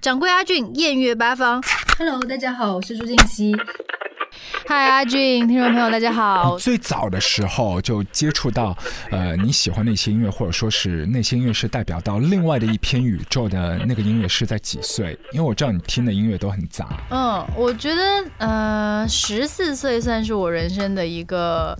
掌柜阿俊，艳月八方。Hello，大家好，我是朱静熙。嗨，阿俊，听众朋友大家好。最早的时候就接触到，呃，你喜欢的一些音乐，或者说是那些音乐是代表到另外的一片宇宙的那个音乐是在几岁？因为我知道你听的音乐都很杂。嗯，我觉得呃，十四岁算是我人生的一个。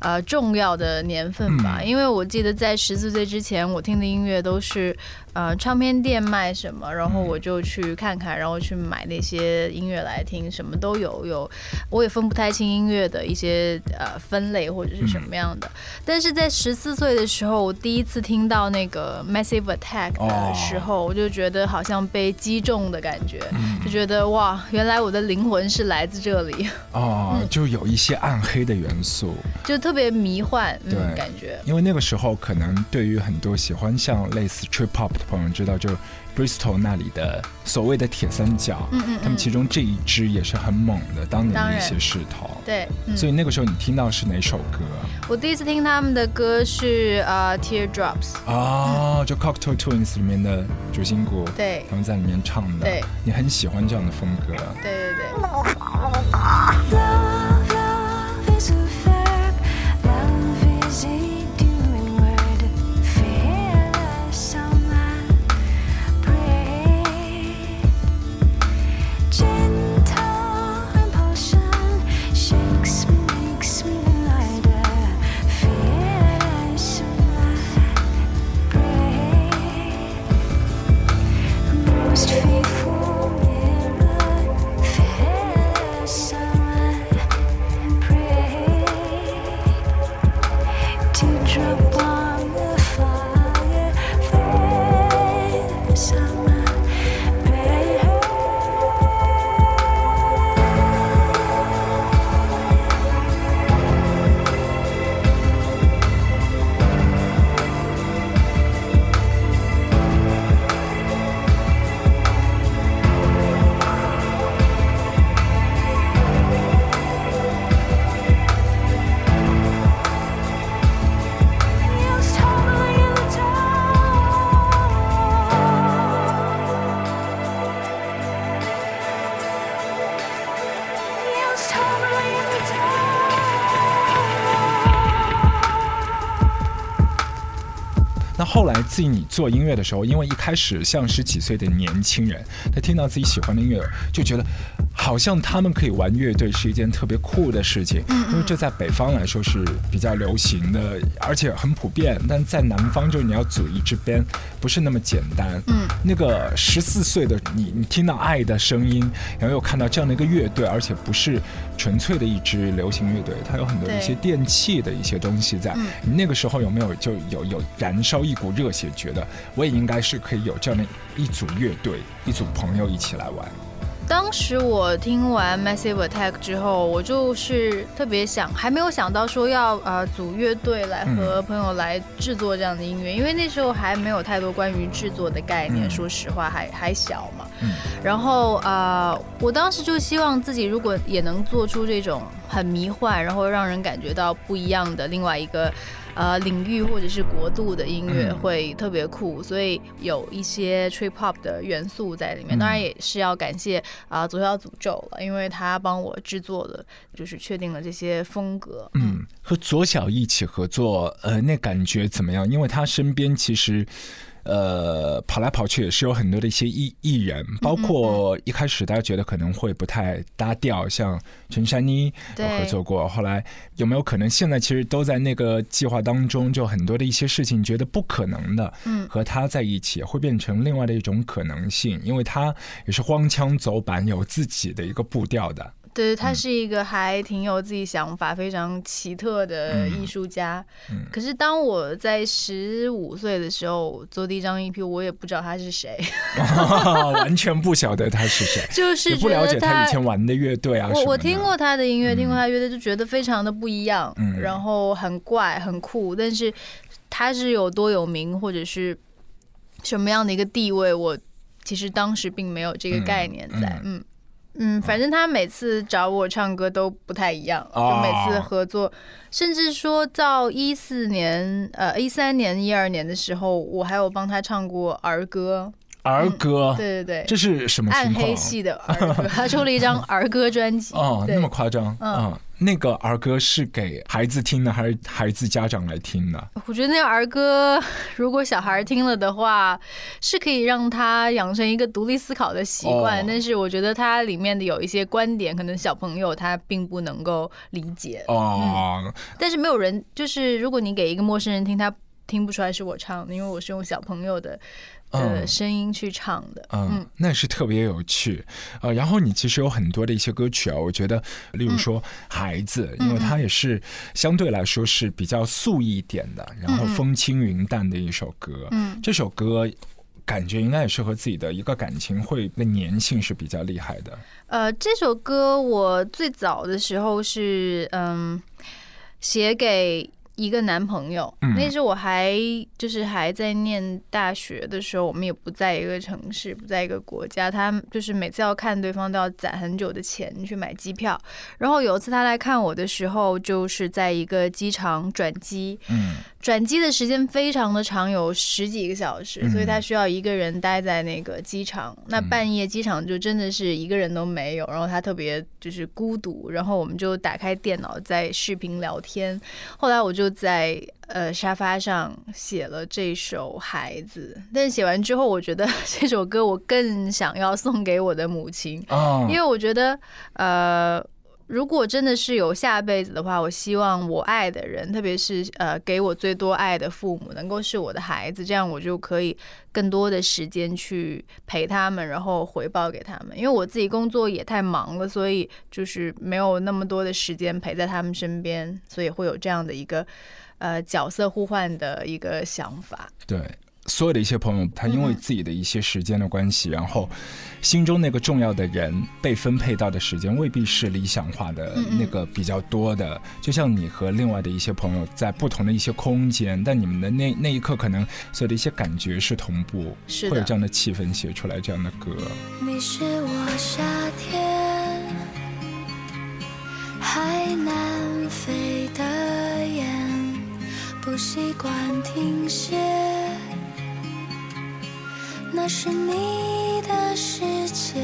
呃，重要的年份吧，嗯。因为我记得在十四岁之前，我听的音乐都是，呃，唱片店卖什么，然后我就去看看，然后去买那些音乐来听，什么都有。有，我也分不太清音乐的一些呃分类或者是什么样的。但是在十四岁的时候，我第一次听到那个 Massive Attack 的时候，我就觉得好像被击中的感觉，就觉得哇，原来我的灵魂是来自这里，哦，就有一些暗黑的元素，就特别迷幻，嗯，对感觉。因为那个时候可能对于很多喜欢像类似 trip hop 的朋友知道，就 Bristol 那里的所谓的铁三角，嗯嗯他们其中这一支也是很猛的，当年的一些势头。对，嗯，所以那个时候你听到是哪首歌我第一次听他们的歌是呃 Teardrops，啊？就 Cocktail Twins 里面的主心骨，对他们在里面唱的。对，你很喜欢这样的风格。对对对。来自于你做音乐的时候，因为一开始像十几岁的年轻人，他听到自己喜欢的音乐，就觉得好像他们可以玩乐队是一件特别酷的事情，因为这在北方来说是比较流行的，而且很普遍。但在南方，就是你要组一支 band 不是那么简单。嗯，那个十四岁的你，你听到爱的声音，然后又看到这样的一个乐队，而且不是纯粹的一支流行乐队，它有很多一些电器的一些东西在。你那个时候有没有就有有燃烧一股热血，觉得我也应该是可以有这样的一组乐队，一组朋友一起来玩？当时我听完 Massive Attack 之后，我就是特别想，还没有想到说要呃组乐队来和朋友来制作这样的音乐，因为那时候还没有太多关于制作的概念，嗯说实话还还小嘛。嗯然后呃，我当时就希望自己如果也能做出这种很迷幻，然后让人感觉到不一样的另外一个。呃，领域或者是国度的音乐嗯会特别酷，所以有一些 trip hop 的元素在里面。嗯当然也是要感谢啊、左小诅咒了，因为他帮我制作了，就是确定了这些风格。嗯，和左小一起合作，呃，那感觉怎么样？因为他身边其实。呃，跑来跑去也是有很多的一些艺艺人，包括一开始大家觉得可能会不太搭调，像陈珊妮有对合作过，后来有没有可能现在其实都在那个计划当中，就很多的一些事情觉得不可能的，嗯。和他在一起会变成另外的一种可能性，因为他也是荒腔走板，有自己的一个步调的。对，他是一个还挺有自己想法、非常奇特的艺术家。嗯。可是当我在十五岁的时候做第一张 EP，我也不知道他是谁，完全不晓得他是谁，就是不了解他以前玩的乐队啊我我听过他的音乐，听过他乐队，就觉得非常的不一样，嗯。然后很怪、很酷，但是他是有多有名，或者是什么样的一个地位，我其实当时并没有这个概念在，嗯。嗯，反正他每次找我唱歌都不太一样，哦就每次合作，甚至说到一四年、呃一三年、一二年的时候，我还有帮他唱过儿歌，儿歌，对对对，这是什么情况？暗黑系的儿歌，他出了一张儿歌专辑。哦，那么夸张嗯啊！那个儿歌是给孩子听的，还是孩子家长来听的？我觉得那个儿歌，如果小孩听了的话，是可以让他养成一个独立思考的习惯。哦但是我觉得它里面的有一些观点，可能小朋友他并不能够理解。哦，但是没有人，就是如果你给一个陌生人听，他听不出来是我唱的，因为我是用小朋友的的嗯。声音去唱的。嗯，那是特别有趣，呃，然后你其实有很多的一些歌曲啊，我觉得，例如说《孩子》，因为它也是相对来说是比较素一点的，然后风轻云淡的一首歌，嗯。这首歌。感觉应该也是和自己的一个感情会的粘性是比较厉害的。呃，这首歌我最早的时候是嗯写给一个男朋友，嗯那时我还就是还在念大学的时候，我们也不在一个城市，不在一个国家。他就是每次要看对方都要攒很久的钱去买机票。然后有一次他来看我的时候，就是在一个机场转机，嗯转机的时间非常的长，有十几个小时，嗯所以他需要一个人待在那个机场。那半夜机场就真的是一个人都没有，然后他特别就是孤独，然后我们就打开电脑在视频聊天。后来我就在呃沙发上写了这首《孩子》，但是写完之后，我觉得 这首歌我更想要送给我的母亲，啊因为我觉得，呃，如果真的是有下辈子的话，我希望我爱的人，特别是呃给我最多爱的父母，能够是我的孩子，这样我就可以更多的时间去陪他们，然后回报给他们。因为我自己工作也太忙了，所以就是没有那么多的时间陪在他们身边，所以会有这样的一个呃角色互换的一个想法。对，所有的一些朋友，他因为自己的一些时间的关系，然后心中那个重要的人被分配到的时间未必是理想化的那个比较多的。就像你和另外的一些朋友在不同的一些空间，但你们的那那一刻可能所有的一些感觉是同步，是会有这样的气氛写出来这样的歌。你是我夏天海南飞的雁，不习惯停歇。那是你的世界，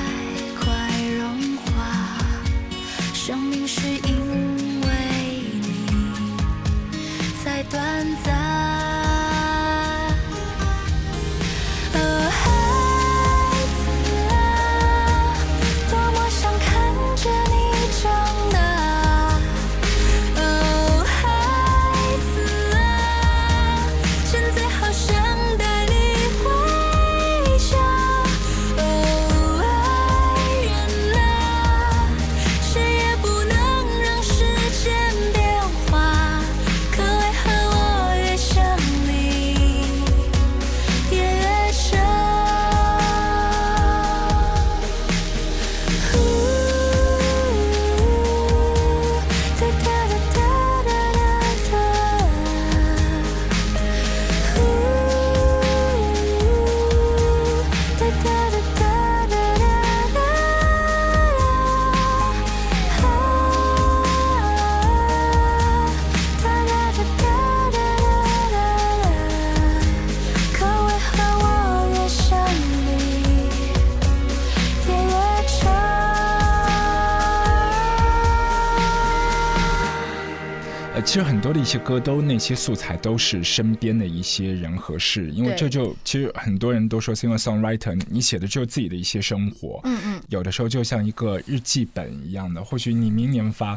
太快融化。生命是因为你在短暂多的一些歌都那些素材都是身边的一些人和事，因为这就其实很多人都说 singer songwriter，你写的就是自己的一些生活，嗯嗯，有的时候就像一个日记本一样的，或许你明年发。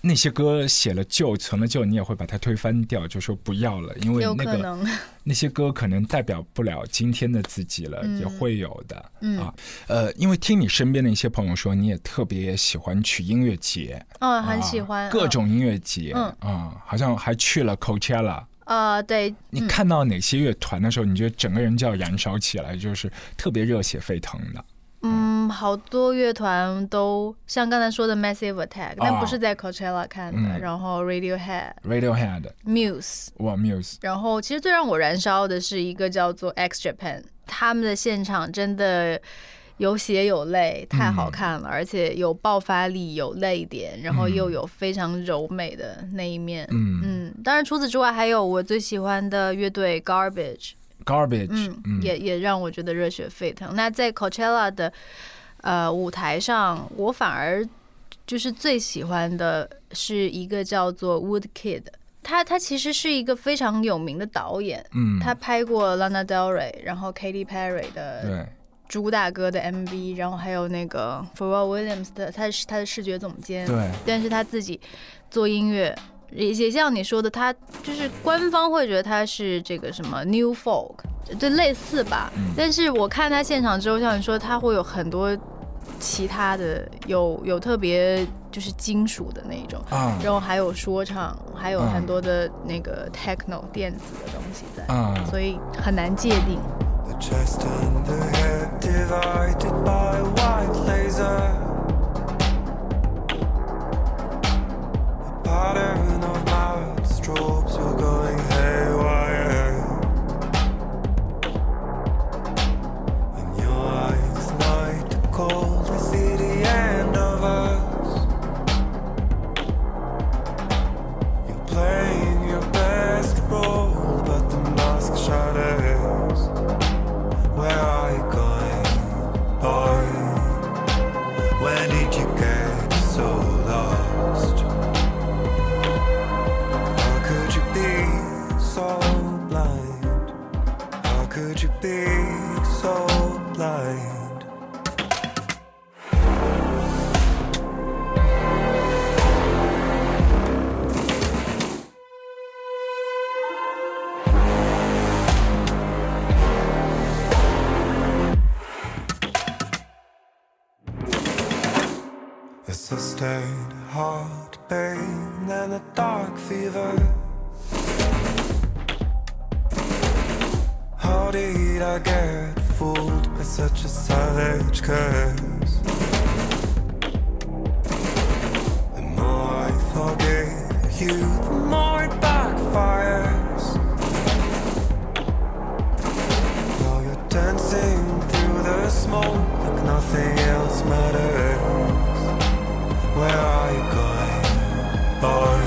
那些歌写了旧，存了旧，你也会把它推翻掉，就说不要了，因为那个，那些歌可能代表不了今天的自己了，嗯也会有的、嗯啊。呃，因为听你身边的一些朋友说，你也特别喜欢去音乐节，嗯，很喜欢啊各种音乐节，嗯啊，好像还去了 Coachella。呃，对，你看到哪些乐团的时候，你觉得整个人就要燃烧起来，就是特别热血沸腾的？嗯，好多乐团都像刚才说的 Massive Attack，但啊不是在 Coachella 看的，嗯。然后 Radiohead、Radiohead、Muse，哇 Muse，然后其实最让我燃烧的是一个叫做 X Japan，他们的现场真的有血有泪，太好看了，而且有爆发力，有泪点，然后又有非常柔美的那一面。嗯。嗯，当然除此之外，还有我最喜欢的乐队 Garbage，Garbage，嗯，也也让我觉得热血沸腾。那在 Coachella 的呃舞台上，我反而就是最喜欢的是一个叫做 Wood Kid，他他其实是一个非常有名的导演，嗯，他拍过 Lana Del Rey，然后 Katy Perry 的对，朱大哥的 MV，然后还有那个 Pharrell Williams 的，他是他的视觉总监，对，但是他自己做音乐，也也像你说的，他就是官方会觉得他是这个什么 New Folk，就类似吧。嗯但是我看他现场之后，像你说，他会有很多其他的，有有特别就是金属的那种，啊然后还有说唱，还有嗯很多的那个 techno 电子的东西在，啊，所以很难界定。The chest and the head divided by white laser. Fever. How did I get fooled by such a savage curse? The more I forgive you, the more it backfires. Now you're dancing through the smoke like nothing else matters. Where are you going, boy?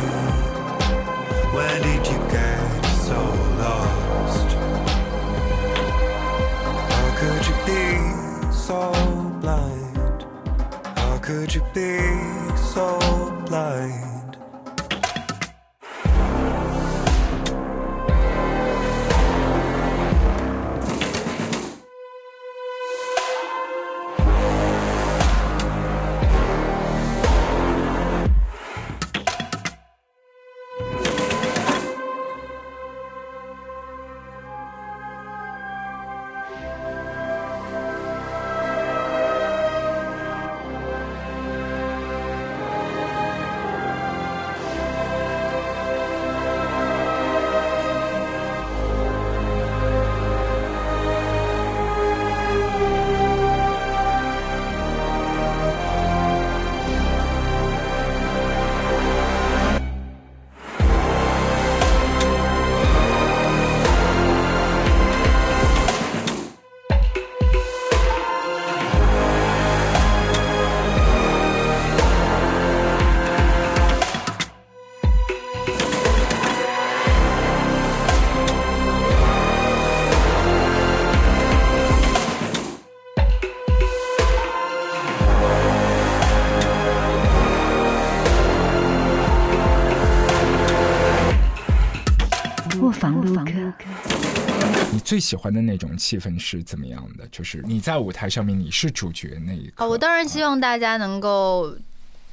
喜欢的那种气氛是怎么样的？就是你在舞台上面，你是主角那一刻。哦，我当然希望大家能够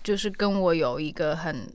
就是跟我有一个很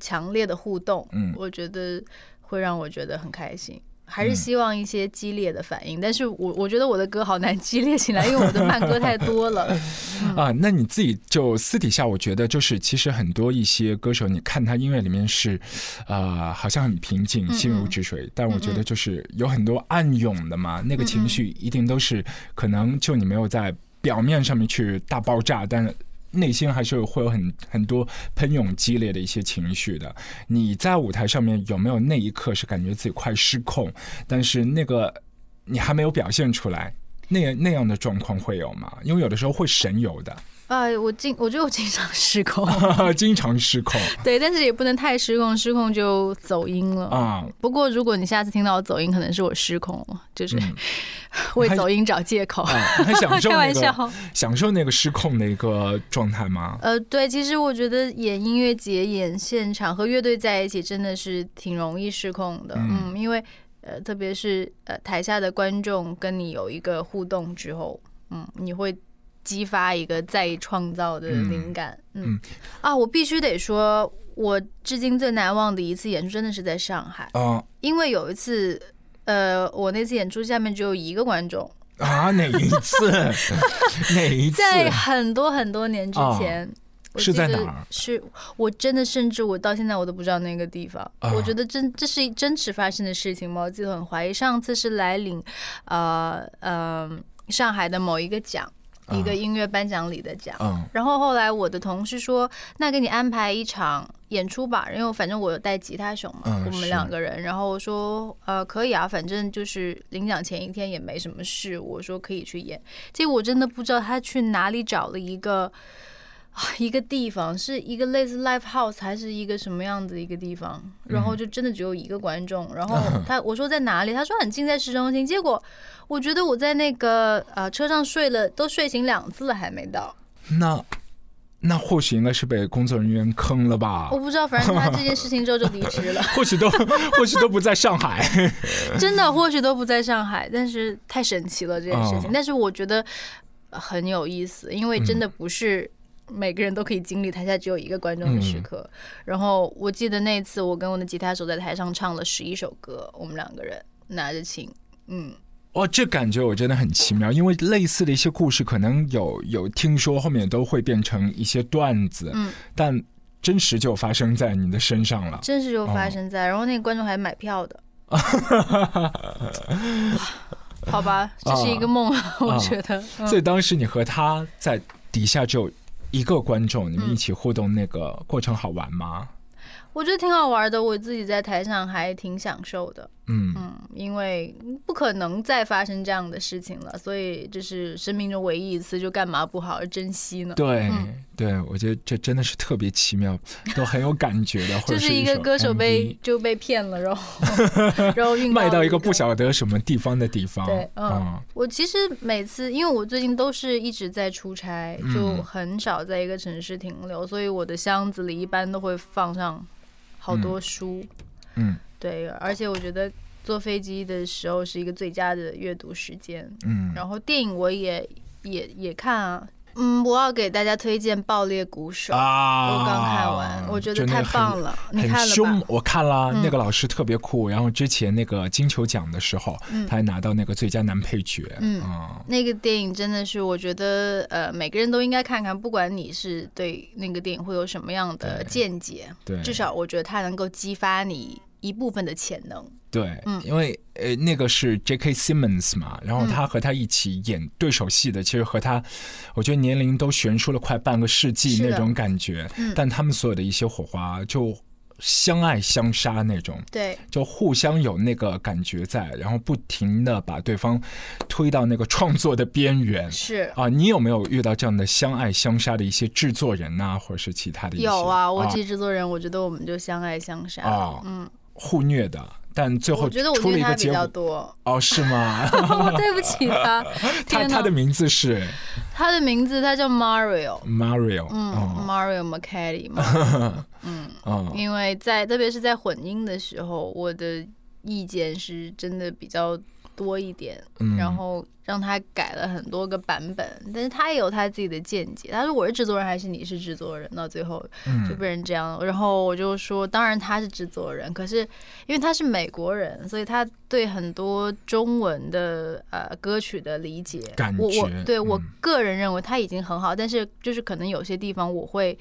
强烈的互动，嗯我觉得会让我觉得很开心。还是嗯希望一些激烈的反应，但是我我觉得我的歌好难激烈起来，因为我的慢歌太多了。啊，那你自己就私底下，我觉得就是其实很多一些歌手，你看他音乐里面是，呃，好像很平静、心如止水，但我觉得就是有很多暗涌的嘛，那个情绪一定都是可能就你没有在表面上面去大爆炸，但。内心还是会有很很多喷涌激烈的一些情绪的。你在舞台上面有没有那一刻是感觉自己快失控，但是那个你还没有表现出来？那那样的状况会有吗？因为有的时候会神游的，哎，我经我觉得我经常失控，经常失控对，但是也不能太失控，失控就走音了。啊。不过如果你下次听到我走音，可能是我失控了，就是嗯 为走音找借口。啊，很享受开 那个玩笑。享受那个失控的一个状态吗？呃，对，其实我觉得演音乐节、演现场和乐队在一起，真的是挺容易失控的。嗯嗯，因为呃，特别是呃台下的观众跟你有一个互动之后，嗯，你会激发一个再创造的灵感。嗯嗯啊，我必须得说，我至今最难忘的一次演出，真的是在上海，哦因为有一次。呃，我那次演出下面只有一个观众，啊，哪一次？哪一次？在很多很多年之前，我是记得在哪儿是我真的甚至我到现在我都不知道那个地方。啊我觉得真这是真实发生的事情吗？我记得很怀疑。上次是来领呃呃上海的某一个奖，一个音乐颁奖礼的奖。嗯然后后来我的同事说：“那给你安排一场演出吧，因为反正我有带吉他手嘛，我们两个人。”然后我说：“呃，可以啊，反正就是领奖前一天也没什么事。”我说可以去演。结果我真的不知道他去哪里找了一个啊一个地方，是一个类似 live house 还是一个什么样子的一个地方，然后就真的只有一个观众。然后他我说在哪里？他说很近，在市中心。结果我觉得我在那个呃车上睡了，都睡醒两次了，还没到。那那或许应该是被工作人员坑了吧我？不知道，反正他这件事情之后就离职了，或许都或许都不在上海。真的或许都不在上海，但是太神奇了这件事情哦。但是我觉得呃很有意思，因为真的不是。每个人都可以经历台下只有一个观众的时刻。然后我记得那次，我跟我的吉他手在台上唱了十一首歌，我们两个人拿着琴，嗯，哦，这感觉我真的很奇妙，因为类似的一些故事，可能有有听说后面都会变成一些段子，嗯，但真实就发生在你的身上了。真实就发生在。然后那个观众还买票的。好吧，这是一个梦，我觉得。嗯所以当时你和他在底下只有一个观众，你们一起互动，那个过程好玩吗？我觉得挺好玩的，我自己在台上还挺享受的。嗯，嗯，因为不可能再发生这样的事情了，所以这是生命中唯一一次，就干嘛不好好珍惜呢？对、嗯对，我觉得这真的是特别奇妙，都很有感觉的，就是一个歌手被就被骗了，然后 然后运卖到一个不晓得什么地方的地方，对，嗯，我其实每次，因为我最近都是一直在出差，就嗯很少在一个城市停留，所以我的箱子里一般都会放上好多书。嗯对，而且我觉得坐飞机的时候是一个最佳的阅读时间。嗯然后电影我也也也看啊，嗯，我要给大家推荐《爆裂鼓手》啊，我刚看完，我觉得太棒了，你很看了凶？，我看了，嗯那个老师特别酷。然后之前那个金球奖的时候，嗯他还拿到那个最佳男配角。嗯啊那个电影真的是，我觉得呃，每个人都应该看看，不管你是对那个电影会有什么样的见解，对，至少我觉得它能够激发你一部分的潜能。对，嗯因为呃那个是 J.K. Simmons 嘛，然后嗯他和他一起演对手戏的，其实和他，我觉得年龄都悬殊了快半个世纪那种感觉，嗯但他们所有的一些火花就相爱相杀那种。对，就互相有那个感觉在，然后不停的把对方推到那个创作的边缘是啊！你有没有遇到这样的相爱相杀的一些制作人呐、或者是其他的一些？有啊，我记制作人，我觉得我们就相爱相杀。啊嗯，互虐的，但最后我觉得我出了虐他比一个结果较多，哦，是吗？我对不起他。他他的名字是他的名字他叫 Mario，Mario，嗯哦，Mario McCarty 嘛，嗯，哦因为在特别是在混音的时候，我的意见是真的比较多一点，嗯然后让他改了很多个版本，但是他也有他自己的见解。他说我是制作人还是你是制作人？到最后嗯就变成这样。然后我就说，当然他是制作人，可是因为他是美国人，所以他对很多中文的呃歌曲的理解，感我我觉对我嗯个人认为他已经很好，但是就是可能有些地方我会。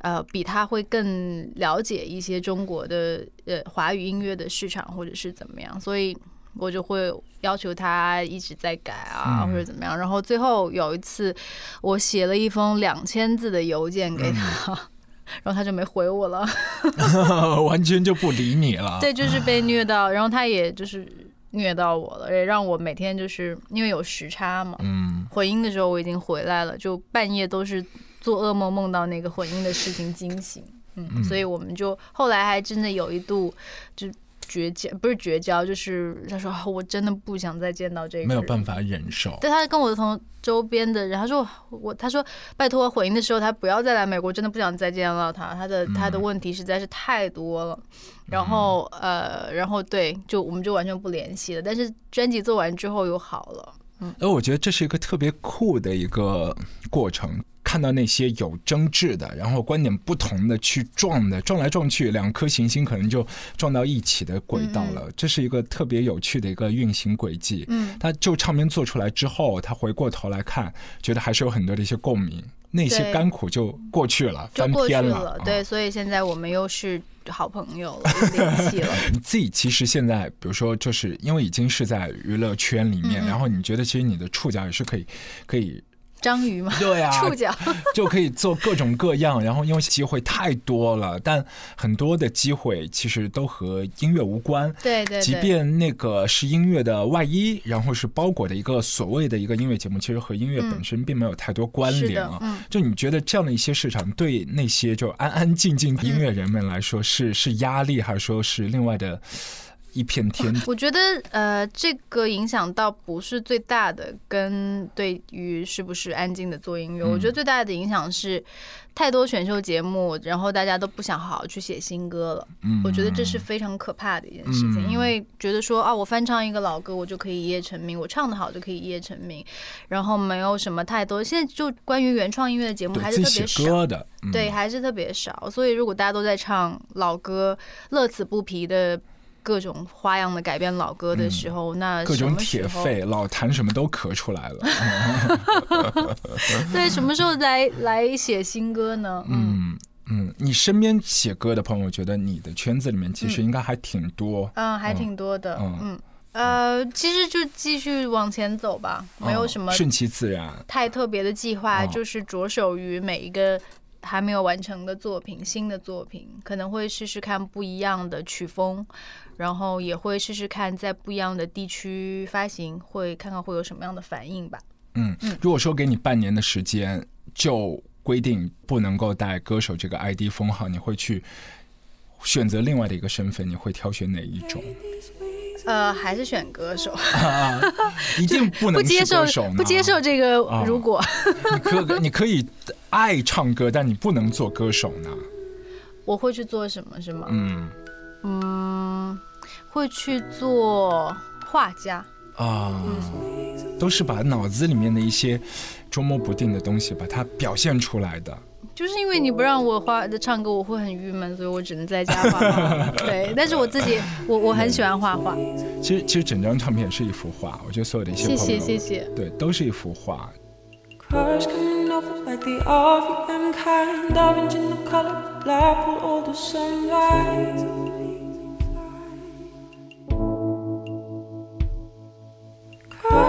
呃，比他会更了解一些中国的呃华语音乐的市场，或者是怎么样，所以我就会要求他一直在改啊，嗯或者怎么样。然后最后有一次，我写了一封两千字的邮件给他，然后他就没回我了。完全就不理你了。对，就是被虐到，然后他也就是虐到我了，也让我每天就是因为有时差嘛，嗯，混音的时候我已经回来了，就半夜都是做噩梦，梦到那个混音的事情惊醒。嗯，所以我们就后来还真的有一度就绝交，不是绝交，就是他说、啊我真的不想再见到这个，没有办法忍受。对，他跟我同周边的人，他说我，他说拜托回应的时候他不要再来美国，真的不想再见到他，他的他的问题实在是太多了。然后呃，然后对，就我们就完全不联系了。但是专辑做完之后又好了。嗯而我觉得这是一个特别酷的一个过程。看到那些有争执的，然后观点不同的去撞的，撞来撞去，两颗行星可能就撞到一起的轨道了。这是一个特别有趣的一个运行轨迹。嗯，他就唱片做出来之后，他回过头来看，觉得还是有很多的一些共鸣，那些对甘苦就过去了，翻篇了。啊对，所以现在我们又是好朋友了，有联系了。你 自己其实现在，比如说，就是因为已经是在娱乐圈里面，然后你觉得其实你的触角也是可以，可以，章鱼嘛，对啊，触角。就可以做各种各样，然后因为机会太多了，但很多的机会其实都和音乐无关。对对对。即便那个是音乐的外衣，然后是包裹的一个所谓的一个音乐节目，其实和音乐本身并没有太多关联啊。就你觉得这样的一些市场，对那些就安安静静的音乐人们来说，是是压力，还是说是另外的一片天地？我觉得呃，这个影响倒不是最大的，跟对于是不是安静的做音乐，嗯我觉得最大的影响是太多选秀节目，然后大家都不想好好去写新歌了。嗯我觉得这是非常可怕的一件事情，嗯因为觉得说啊，我翻唱一个老歌，我就可以一夜成名，我唱的好就可以一夜成名，然后没有什么太多。现在就关于原创音乐的节目还是特别少。的，嗯对，还是特别少。所以如果大家都在唱老歌，乐此不疲的各种花样的改编老歌的时候，那各种？铁肺、老谭什么都咳出来了。对，什么时候来 来写新歌呢？嗯嗯嗯，你身边写歌的朋友，我觉得你的圈子里面其实应该还挺多。嗯，还挺多的。嗯嗯呃，其实就继续往前走吧，没有嗯什么顺其自然。太特别的计划，哦就是着手于每一个还没有完成的作品、新的作品，可能会试试看不一样的曲风，然后也会试试看在不一样的地区发行，会看看会有什么样的反应吧。嗯，如果说给你半年的时间，就规定不能够带歌手这个 ID 封号，你会去选择另外的一个身份，你会挑选哪一种？呃，还是选歌手，啊，一定不能不接受歌手不接受这个啊如果。你可你可以爱唱歌，但你不能做歌手呢。我会去做什么是吗？嗯嗯，会去做画家。啊，都是把脑子里面的一些捉摸不定的东西，把它表现出来的。就是因为你不让我画的唱歌，我会很郁闷，所以我只能在家画画。对，但是我自己，我我很喜欢画画。其实其实整张唱片是一幅画，我觉得所有的一些谢朋友，谢谢谢。对，都是一幅画。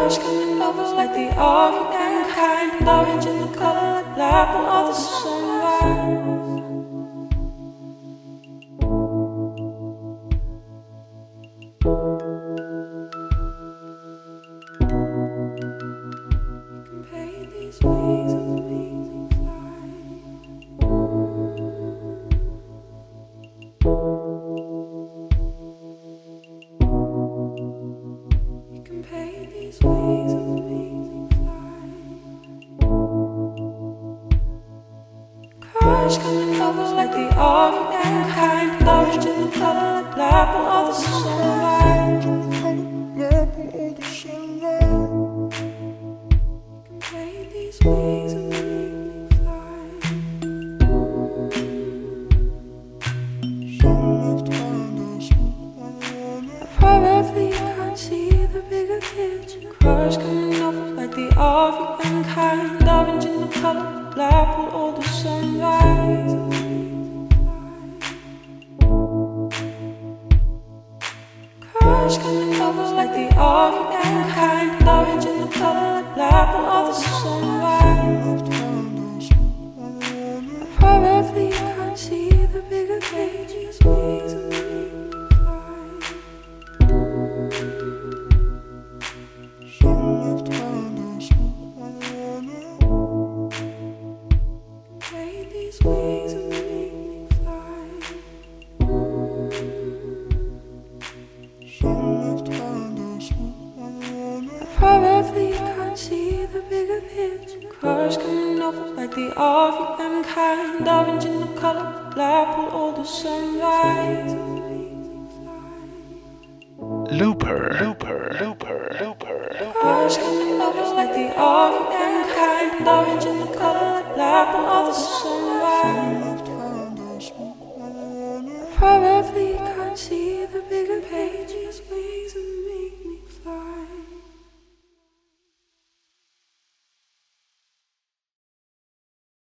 flowers coming over like the all of. Orange in the color like purple of the sunrise.